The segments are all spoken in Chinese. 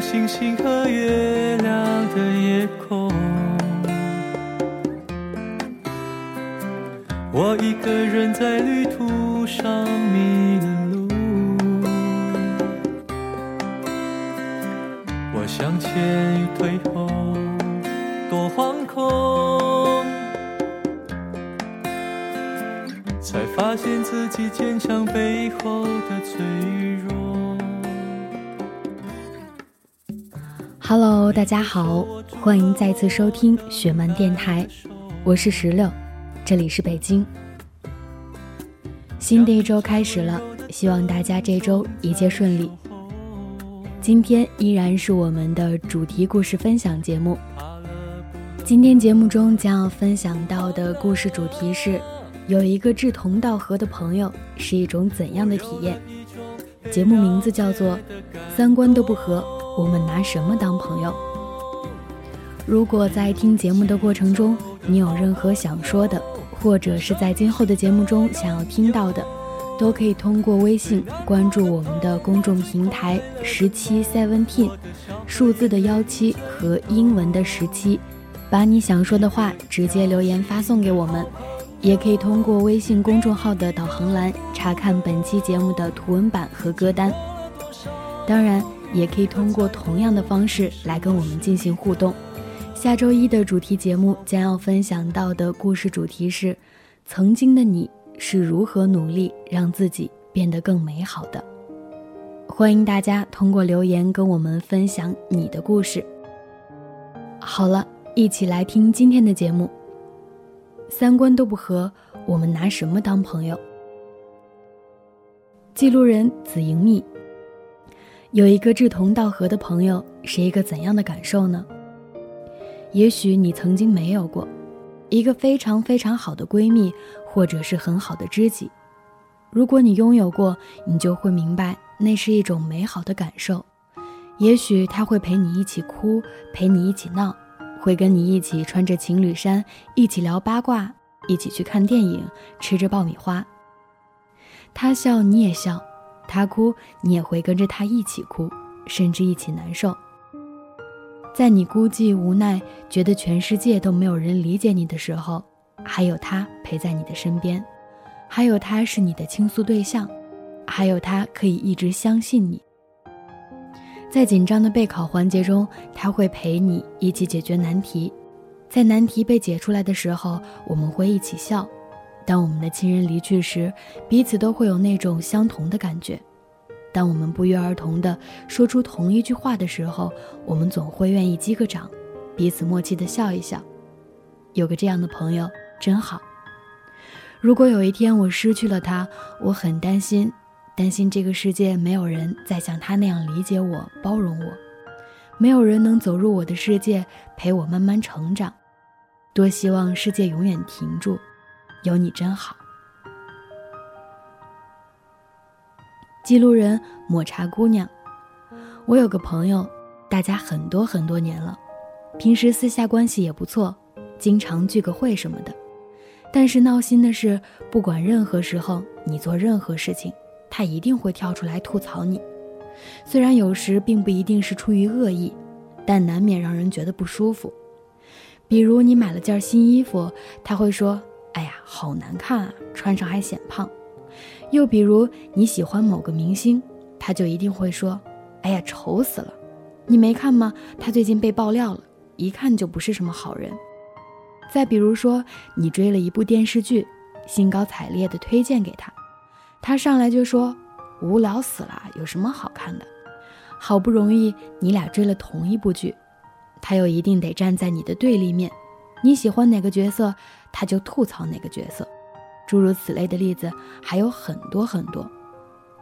星星和月亮的夜空。我一个人在旅途上迷了路，我向前与退后多惶恐，才发现自己坚强背后的脆弱。Hello，大家好，欢迎再次收听雪漫电台，我是石榴，这里是北京。新的一周开始了，希望大家这周一切顺利。今天依然是我们的主题故事分享节目。今天节目中将要分享到的故事主题是：有一个志同道合的朋友是一种怎样的体验？节目名字叫做《三观都不合》。我们拿什么当朋友？如果在听节目的过程中，你有任何想说的，或者是在今后的节目中想要听到的，都可以通过微信关注我们的公众平台十七 seventeen，数字的幺七和英文的十七，把你想说的话直接留言发送给我们，也可以通过微信公众号的导航栏查看本期节目的图文版和歌单。当然。也可以通过同样的方式来跟我们进行互动。下周一的主题节目将要分享到的故事主题是：曾经的你是如何努力让自己变得更美好的？欢迎大家通过留言跟我们分享你的故事。好了，一起来听今天的节目。三观都不合，我们拿什么当朋友？记录人紫莹蜜。有一个志同道合的朋友是一个怎样的感受呢？也许你曾经没有过一个非常非常好的闺蜜，或者是很好的知己。如果你拥有过，你就会明白那是一种美好的感受。也许她会陪你一起哭，陪你一起闹，会跟你一起穿着情侣衫，一起聊八卦，一起去看电影，吃着爆米花。她笑，你也笑。他哭，你也会跟着他一起哭，甚至一起难受。在你孤寂无奈，觉得全世界都没有人理解你的时候，还有他陪在你的身边，还有他是你的倾诉对象，还有他可以一直相信你。在紧张的备考环节中，他会陪你一起解决难题，在难题被解出来的时候，我们会一起笑。当我们的亲人离去时，彼此都会有那种相同的感觉。当我们不约而同地说出同一句话的时候，我们总会愿意击个掌，彼此默契地笑一笑。有个这样的朋友真好。如果有一天我失去了他，我很担心，担心这个世界没有人再像他那样理解我、包容我，没有人能走入我的世界陪我慢慢成长。多希望世界永远停住。有你真好。记录人抹茶姑娘，我有个朋友，大家很多很多年了，平时私下关系也不错，经常聚个会什么的。但是闹心的是，不管任何时候你做任何事情，他一定会跳出来吐槽你。虽然有时并不一定是出于恶意，但难免让人觉得不舒服。比如你买了件新衣服，他会说。哎呀，好难看啊，穿上还显胖。又比如你喜欢某个明星，他就一定会说：“哎呀，丑死了！你没看吗？他最近被爆料了，一看就不是什么好人。”再比如说，你追了一部电视剧，兴高采烈地推荐给他，他上来就说：“无聊死了，有什么好看的？”好不容易你俩追了同一部剧，他又一定得站在你的对立面。你喜欢哪个角色？他就吐槽哪个角色，诸如此类的例子还有很多很多。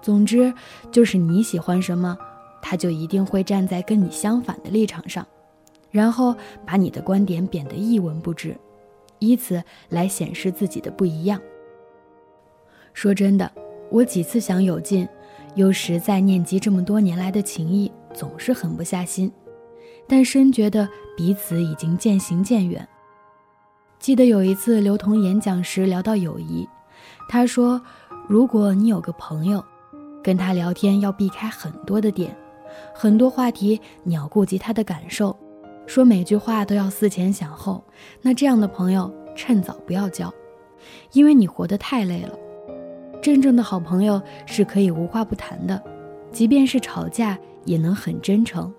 总之，就是你喜欢什么，他就一定会站在跟你相反的立场上，然后把你的观点贬得一文不值，以此来显示自己的不一样。说真的，我几次想有劲，又实在念及这么多年来的情谊，总是狠不下心，但深觉得彼此已经渐行渐远。记得有一次刘同演讲时聊到友谊，他说：“如果你有个朋友，跟他聊天要避开很多的点，很多话题你要顾及他的感受，说每句话都要思前想后，那这样的朋友趁早不要交，因为你活得太累了。真正的好朋友是可以无话不谈的，即便是吵架也能很真诚，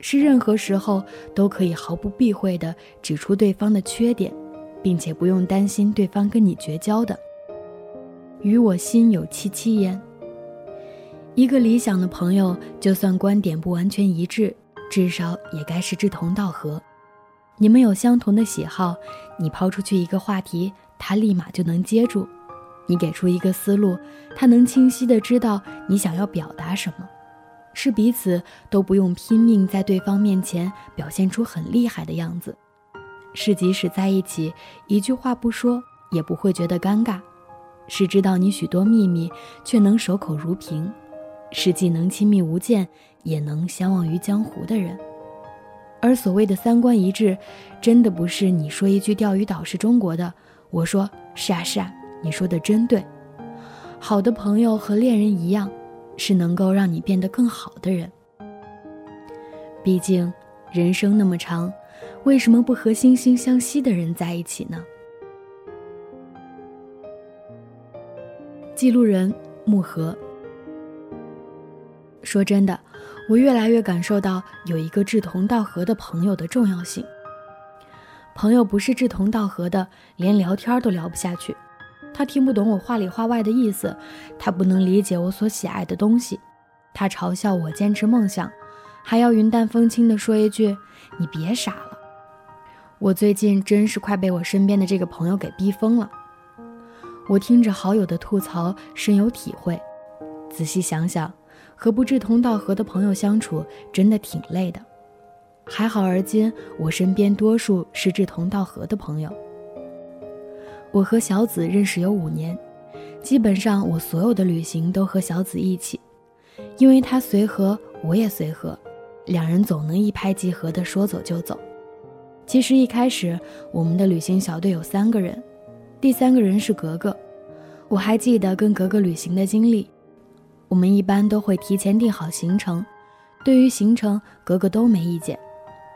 是任何时候都可以毫不避讳地指出对方的缺点，并且不用担心对方跟你绝交的。与我心有戚戚焉。一个理想的朋友，就算观点不完全一致，至少也该是志同道合。你们有相同的喜好，你抛出去一个话题，他立马就能接住。你给出一个思路，他能清晰的知道你想要表达什么，是彼此都不用拼命在对方面前表现出很厉害的样子，是即使在一起一句话不说也不会觉得尴尬，是知道你许多秘密却能守口如瓶，是既能亲密无间也能相忘于江湖的人。而所谓的三观一致，真的不是你说一句钓鱼岛是中国的，我说是啊是啊。你说的真对，好的朋友和恋人一样，是能够让你变得更好的人。毕竟，人生那么长，为什么不和惺惺相惜的人在一起呢？记录人木盒说：“真的，我越来越感受到有一个志同道合的朋友的重要性。朋友不是志同道合的，连聊天都聊不下去。”他听不懂我话里话外的意思，他不能理解我所喜爱的东西，他嘲笑我坚持梦想，还要云淡风轻地说一句：“你别傻了。”我最近真是快被我身边的这个朋友给逼疯了。我听着好友的吐槽，深有体会。仔细想想，和不志同道合的朋友相处真的挺累的。还好而今，我身边多数是志同道合的朋友。我和小紫认识有五年，基本上我所有的旅行都和小紫一起，因为她随和，我也随和，两人总能一拍即合的说走就走。其实一开始我们的旅行小队有三个人，第三个人是格格。我还记得跟格格旅行的经历，我们一般都会提前定好行程，对于行程格格都没意见，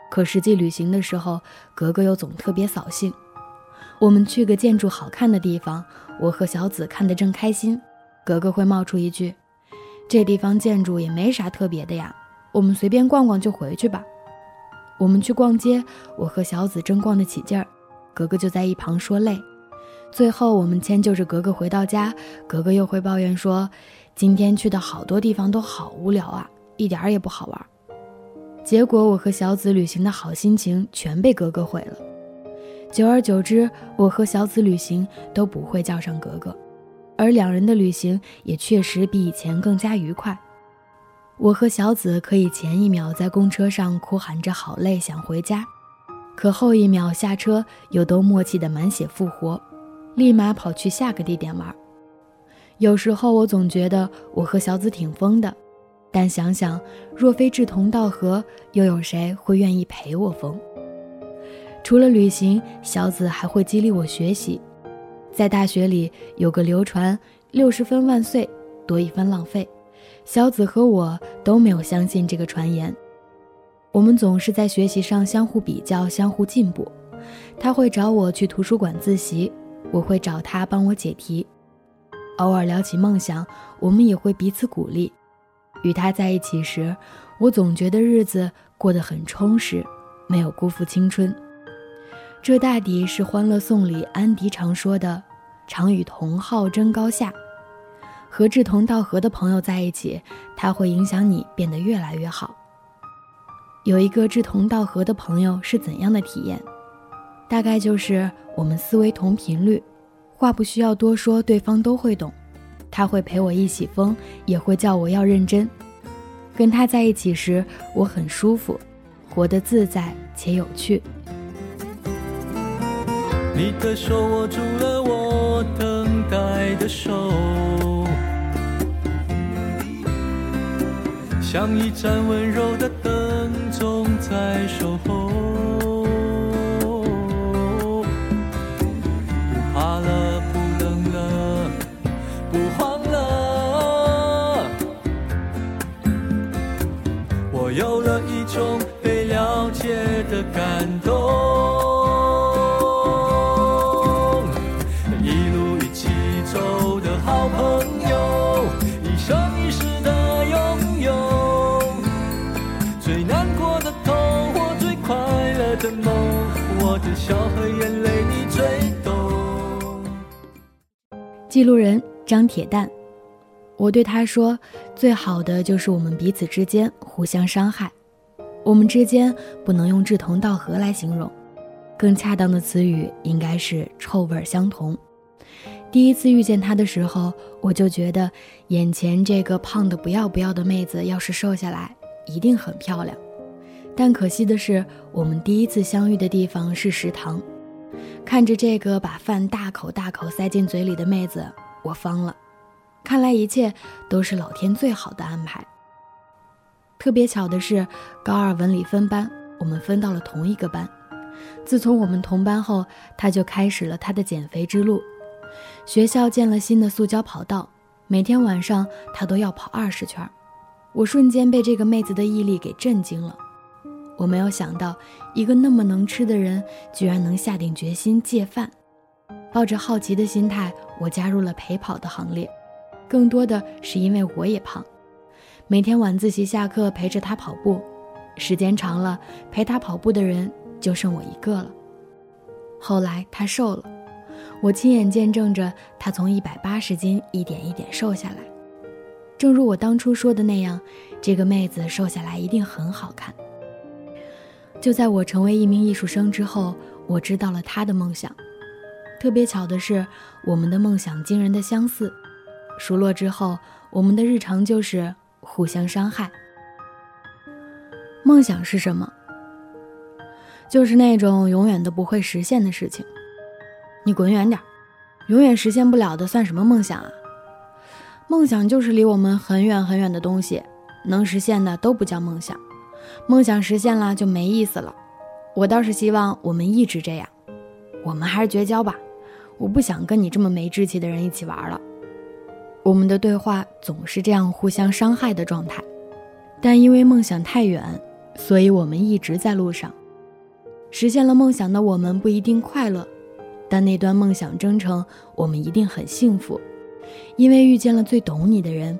可实际旅行的时候，格格又总特别扫兴。我们去个建筑好看的地方，我和小紫看得正开心，格格会冒出一句：“这地方建筑也没啥特别的呀，我们随便逛逛就回去吧。”我们去逛街，我和小紫正逛得起劲儿，格格就在一旁说累。最后我们迁就着格格回到家，格格又会抱怨说：“今天去的好多地方都好无聊啊，一点儿也不好玩。”结果我和小紫旅行的好心情全被格格毁了。久而久之，我和小紫旅行都不会叫上格格，而两人的旅行也确实比以前更加愉快。我和小紫可以前一秒在公车上哭喊着好累想回家，可后一秒下车又都默契的满血复活，立马跑去下个地点玩。有时候我总觉得我和小紫挺疯的，但想想若非志同道合，又有谁会愿意陪我疯？除了旅行，小紫还会激励我学习。在大学里有个流传“六十分万岁，多一分浪费”，小紫和我都没有相信这个传言。我们总是在学习上相互比较、相互进步。他会找我去图书馆自习，我会找他帮我解题。偶尔聊起梦想，我们也会彼此鼓励。与他在一起时，我总觉得日子过得很充实，没有辜负青春。这大抵是《欢乐颂》里安迪常说的：“常与同好争高下。”和志同道合的朋友在一起，他会影响你变得越来越好。有一个志同道合的朋友是怎样的体验？大概就是我们思维同频率，话不需要多说，对方都会懂。他会陪我一起疯，也会叫我要认真。跟他在一起时，我很舒服，活得自在且有趣。你的手握住了我爱的手，像一盏温柔的灯，总在守候。不怕了，不冷了，不慌了，我有了一种的梦，我的笑和眼泪你最懂。记录人张铁蛋。我对他说：“最好的就是我们彼此之间互相伤害，我们之间不能用志同道合来形容，更恰当的词语应该是臭味相同。”第一次遇见他的时候，我就觉得眼前这个胖的不要不要的妹子，要是瘦下来一定很漂亮。但可惜的是，我们第一次相遇的地方是食堂，看着这个把饭大口大口塞进嘴里的妹子，我方了。看来一切都是老天最好的安排。特别巧的是，高二文理分班，我们分到了同一个班。自从我们同班后，他就开始了他的减肥之路。学校建了新的塑胶跑道，每天晚上他都要跑二十圈。我瞬间被这个妹子的毅力给震惊了。我没有想到，一个那么能吃的人，居然能下定决心戒饭。抱着好奇的心态，我加入了陪跑的行列。更多的是因为我也胖，每天晚自习下课陪着他跑步，时间长了，陪他跑步的人就剩我一个了。后来他瘦了，我亲眼见证着他从一百八十斤一点一点瘦下来。正如我当初说的那样，这个妹子瘦下来一定很好看。就在我成为一名艺术生之后，我知道了他的梦想。特别巧的是，我们的梦想惊人的相似。熟络之后，我们的日常就是互相伤害。梦想是什么？就是那种永远都不会实现的事情。你滚远点，永远实现不了的算什么梦想啊？梦想就是离我们很远很远的东西，能实现的都不叫梦想。梦想实现了就没意思了。我倒是希望我们一直这样。我们还是绝交吧，我不想跟你这么没志气的人一起玩了。我们的对话总是这样互相伤害的状态，但因为梦想太远，所以我们一直在路上。实现了梦想的我们不一定快乐，但那段梦想征程，我们一定很幸福，因为遇见了最懂你的人，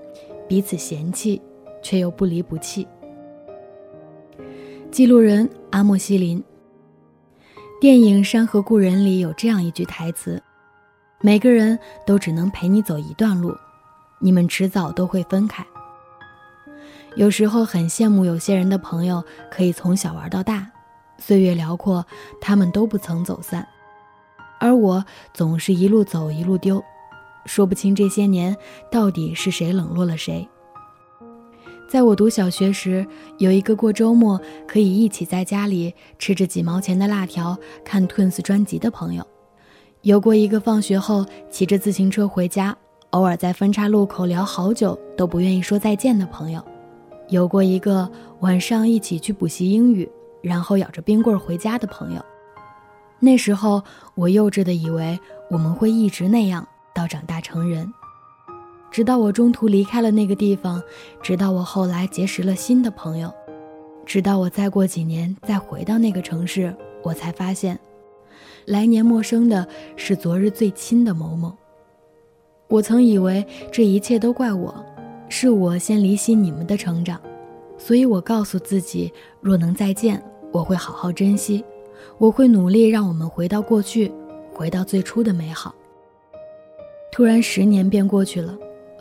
彼此嫌弃，却又不离不弃。记录人阿莫西林。电影《山河故人》里有这样一句台词：“每个人都只能陪你走一段路。”你们迟早都会分开。有时候很羡慕有些人的朋友可以从小玩到大，岁月辽阔，他们都不曾走散，而我总是一路走一路丢，说不清这些年到底是谁冷落了谁。在我读小学时，有一个过周末可以一起在家里吃着几毛钱的辣条看 Twins 专辑的朋友，有过一个放学后骑着自行车回家。偶尔在分岔路口聊好久都不愿意说再见的朋友，有过一个晚上一起去补习英语，然后咬着冰棍回家的朋友。那时候我幼稚的以为我们会一直那样到长大成人，直到我中途离开了那个地方，直到我后来结识了新的朋友，直到我再过几年再回到那个城市，我才发现，来年陌生的是昨日最亲的某某。我曾以为这一切都怪我，是我先离析你们的成长，所以我告诉自己，若能再见，我会好好珍惜，我会努力让我们回到过去，回到最初的美好。突然，十年便过去了，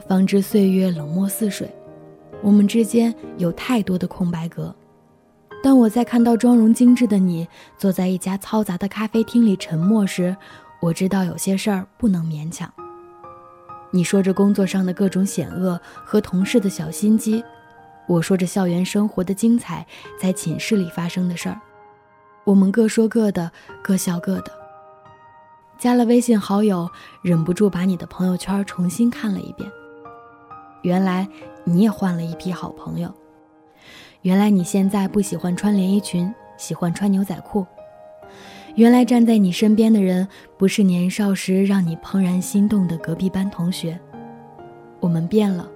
方知岁月冷漠似水，我们之间有太多的空白格。当我在看到妆容精致的你坐在一家嘈杂的咖啡厅里沉默时，我知道有些事儿不能勉强。你说着工作上的各种险恶和同事的小心机，我说着校园生活的精彩，在寝室里发生的事儿，我们各说各的，各笑各的。加了微信好友，忍不住把你的朋友圈重新看了一遍。原来你也换了一批好朋友。原来你现在不喜欢穿连衣裙，喜欢穿牛仔裤。原来站在你身边的人，不是年少时让你怦然心动的隔壁班同学。我们变了，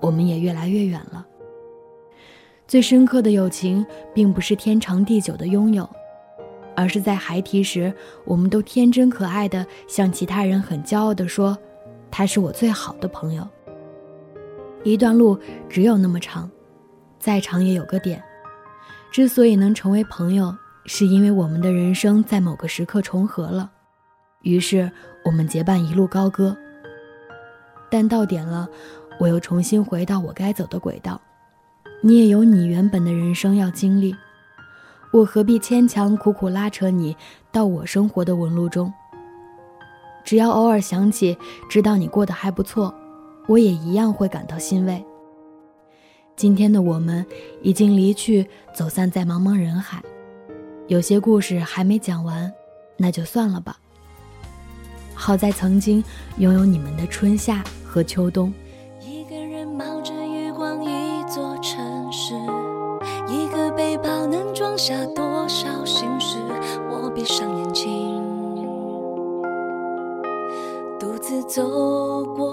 我们也越来越远了。最深刻的友情，并不是天长地久的拥有，而是在孩提时，我们都天真可爱的向其他人很骄傲的说：“他是我最好的朋友。”一段路只有那么长，再长也有个点。之所以能成为朋友，是因为我们的人生在某个时刻重合了，于是我们结伴一路高歌。但到点了，我又重新回到我该走的轨道。你也有你原本的人生要经历，我何必牵强苦苦拉扯你到我生活的纹路中？只要偶尔想起，知道你过得还不错。我也一样会感到欣慰。今天的我们已经离去，走散在茫茫人海。有些故事还没讲完，那就算了吧。好在曾经拥有你们的春夏和秋冬。一个人冒着月光，一座城市，一个背包能装下多少心事？我闭上眼睛。独自走过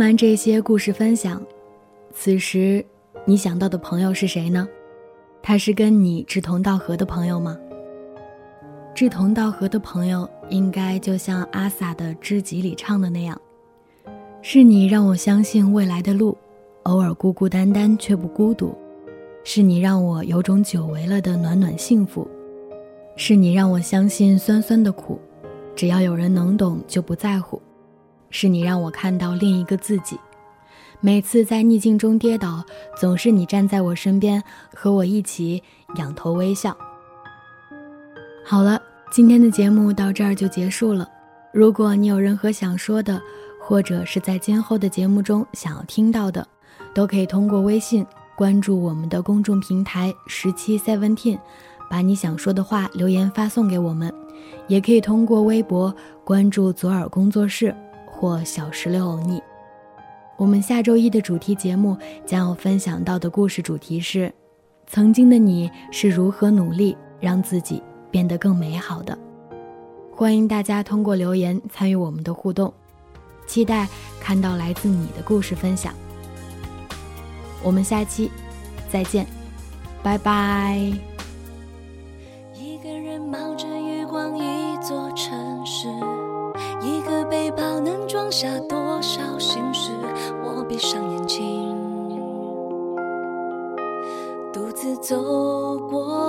完这些故事分享，此时你想到的朋友是谁呢？他是跟你志同道合的朋友吗？志同道合的朋友，应该就像阿 sa 的《知己》里唱的那样，是你让我相信未来的路，偶尔孤孤单单却不孤独；是你让我有种久违了的暖暖幸福；是你让我相信酸酸的苦，只要有人能懂就不在乎。是你让我看到另一个自己。每次在逆境中跌倒，总是你站在我身边，和我一起仰头微笑。好了，今天的节目到这儿就结束了。如果你有任何想说的，或者是在今后的节目中想要听到的，都可以通过微信关注我们的公众平台十七 seventeen，把你想说的话留言发送给我们。也可以通过微博关注左耳工作室或小石榴欧尼。我们下周一的主题节目将要分享到的故事主题是：曾经的你是如何努力让自己变得更美好的。欢迎大家通过留言参与我们的互动，期待看到来自你的故事分享。我们下期再见，拜拜。一个人冒着月光，一座城市，一个背包装下多少心事？我闭上眼睛，独自走过。